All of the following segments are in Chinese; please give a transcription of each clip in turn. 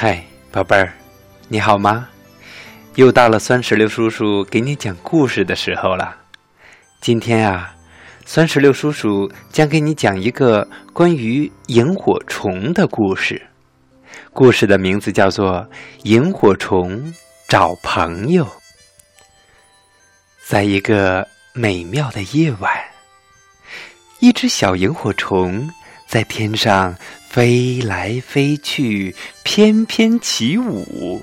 嗨，宝贝儿，你好吗？又到了酸石榴叔叔给你讲故事的时候了。今天啊，酸石榴叔叔将给你讲一个关于萤火虫的故事。故事的名字叫做《萤火虫找朋友》。在一个美妙的夜晚，一只小萤火虫在天上飞来飞去，翩翩起舞。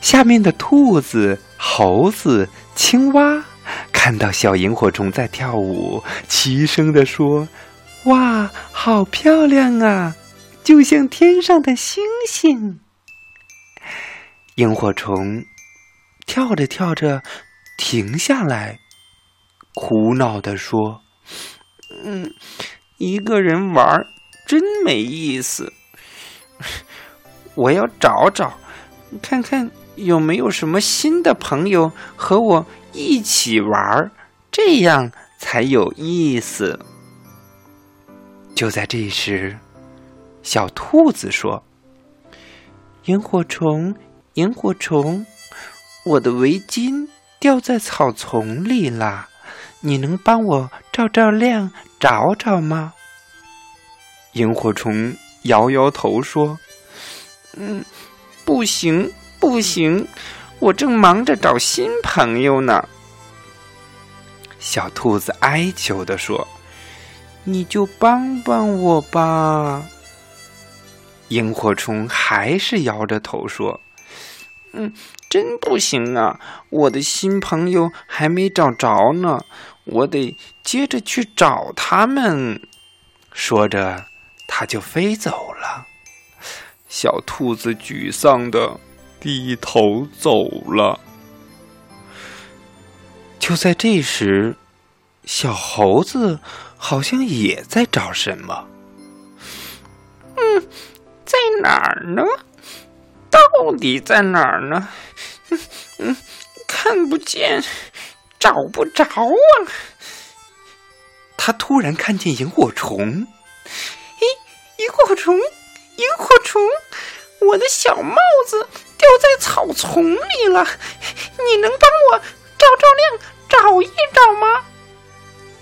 下面的兔子、猴子、青蛙看到小萤火虫在跳舞，齐声地说：“哇，好漂亮啊，就像天上的星星。”萤火虫跳着跳着停下来，苦恼地说：“嗯，一个人玩真没意思，我要找找，看看。”有没有什么新的朋友和我一起玩这样才有意思。就在这时，小兔子说：“萤火虫，萤火虫，我的围巾掉在草丛里了，你能帮我照照亮，找找吗？”萤火虫摇摇头说：“嗯，不行。”不行，我正忙着找新朋友呢。小兔子哀求的说：“你就帮帮我吧。”萤火虫还是摇着头说：“嗯，真不行啊，我的新朋友还没找着呢，我得接着去找他们。”说着，它就飞走了。小兔子沮丧的。低头走了。就在这时，小猴子好像也在找什么。嗯，在哪儿呢？到底在哪儿呢？嗯嗯，看不见，找不着啊！他突然看见萤火虫。萤火虫，萤火虫，我的小帽子！掉在草丛里了，你能帮我照照亮，找一找吗？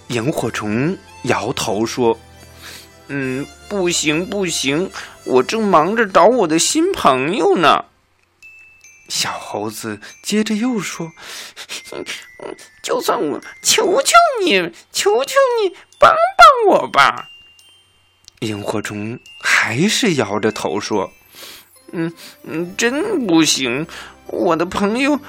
萤火虫摇头说：“嗯，不行不行，我正忙着找我的新朋友呢。”小猴子接着又说：“就算我求求你，求求你帮帮我吧。”萤火虫还是摇着头说。嗯嗯，真不行，我的朋友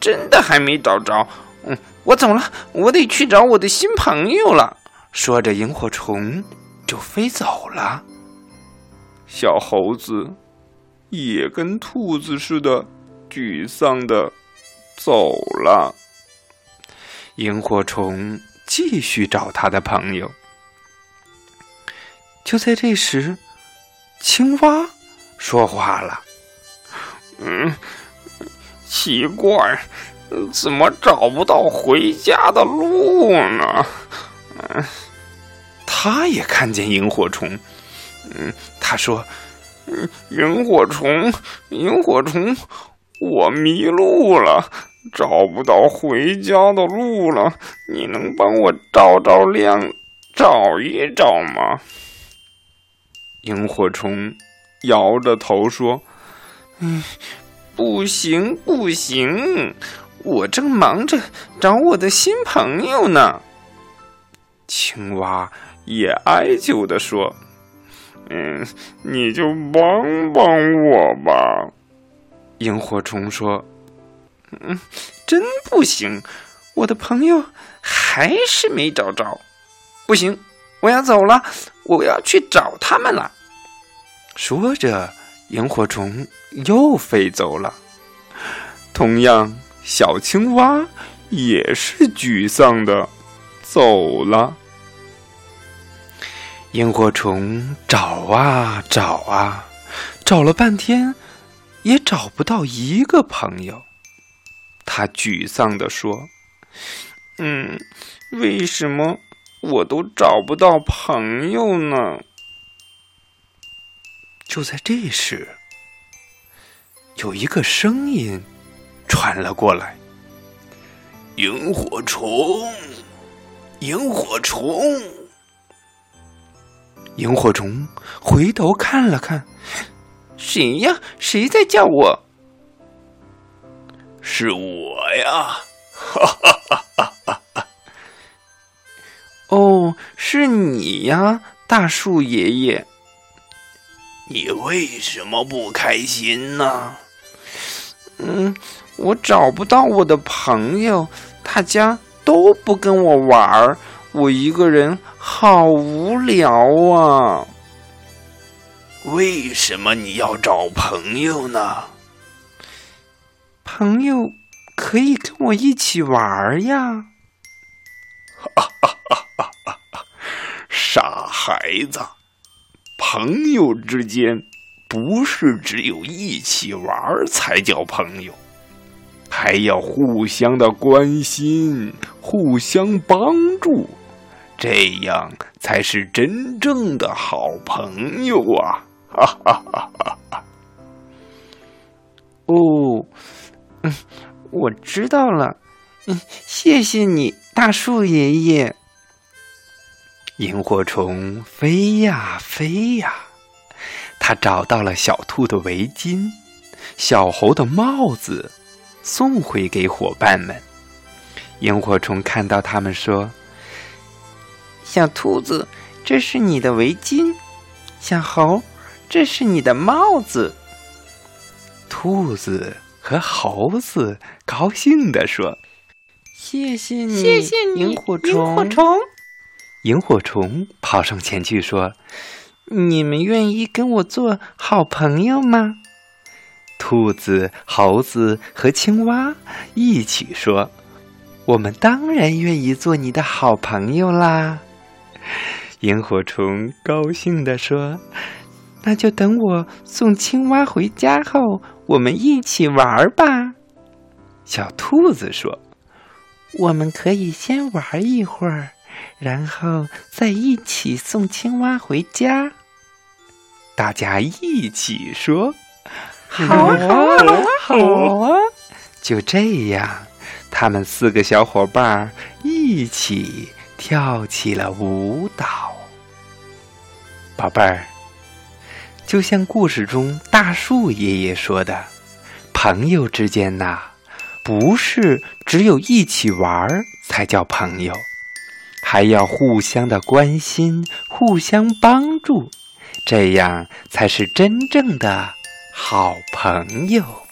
真的还没找着。嗯，我走了，我得去找我的新朋友了。说着，萤火虫就飞走了。小猴子也跟兔子似的，沮丧的走了。萤火虫继续找他的朋友。就在这时，青蛙。说话了，嗯，奇怪，怎么找不到回家的路呢？嗯，他也看见萤火虫，嗯，他说：“嗯，萤火虫，萤火虫，我迷路了，找不到回家的路了，你能帮我照照亮，找一找吗？”萤火虫。摇着头说：“嗯，不行，不行，我正忙着找我的新朋友呢。”青蛙也哀求的说：“嗯，你就帮帮我吧。”萤火虫说：“嗯，真不行，我的朋友还是没找着。不行，我要走了，我要去找他们了。”说着，萤火虫又飞走了。同样，小青蛙也是沮丧的走了。萤火虫找啊找啊，找了半天，也找不到一个朋友。他沮丧地说：“嗯，为什么我都找不到朋友呢？”就在这时，有一个声音传了过来：“萤火虫，萤火虫。”萤火虫回头看了看，谁呀？谁在叫我？是我呀！哈哈哈哈哈哈！哦，是你呀，大树爷爷。你为什么不开心呢？嗯，我找不到我的朋友，大家都不跟我玩儿。我一个人好无聊啊！为什么你要找朋友呢？朋友可以跟我一起玩呀！哈哈哈哈哈哈！傻孩子，朋友之间不是只有一起玩才叫朋友。还要互相的关心，互相帮助。这样才是真正的好朋友啊！哈哈哈哈哈！哦，嗯，我知道了。嗯，谢谢你，大树爷爷。萤火虫飞呀飞呀，它找到了小兔的围巾、小猴的帽子，送回给伙伴们。萤火虫看到他们说。小兔子，这是你的围巾；小猴，这是你的帽子。兔子和猴子高兴地说：“谢谢你，谢谢你，萤火虫。”萤火虫，跑上前去说：“你们愿意跟我做好朋友吗？”兔子、猴子和青蛙一起说：“我们当然愿意做你的好朋友啦！”萤火虫高兴地说：“那就等我送青蛙回家后，我们一起玩吧。”小兔子说：“我们可以先玩一会儿，然后再一起送青蛙回家。”大家一起说：“好啊，好啊，好啊！”就这样，他们四个小伙伴一起。跳起了舞蹈，宝贝儿，就像故事中大树爷爷说的，朋友之间呐，不是只有一起玩才叫朋友，还要互相的关心、互相帮助，这样才是真正的好朋友。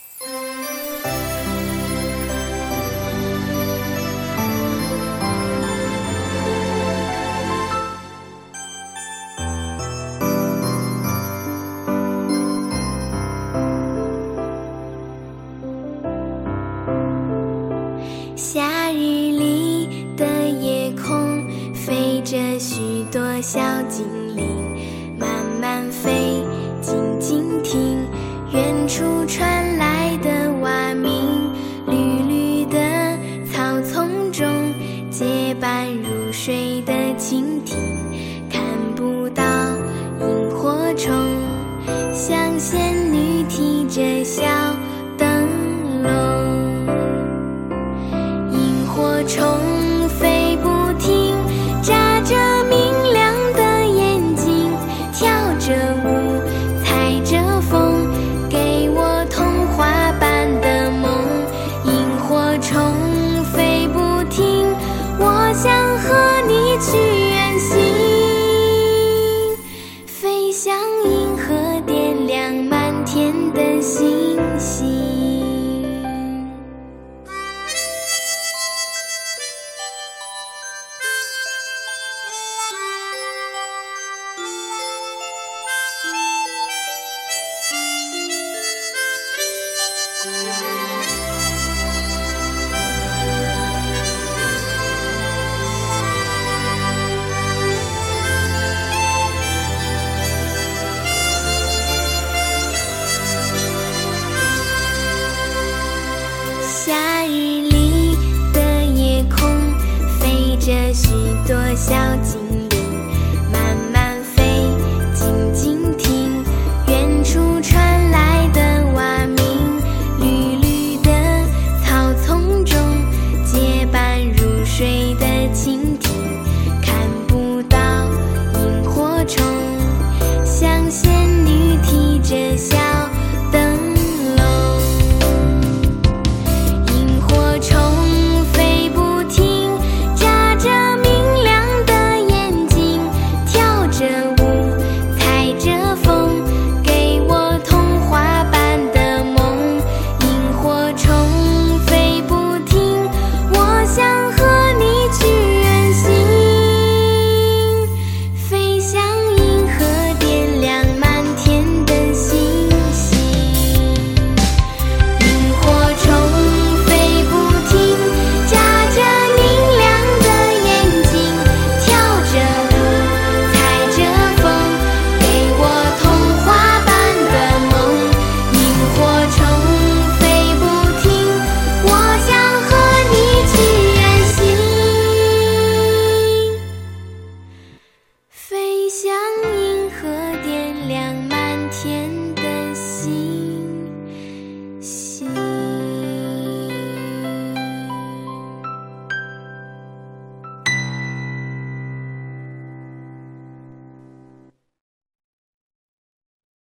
许多小鸡。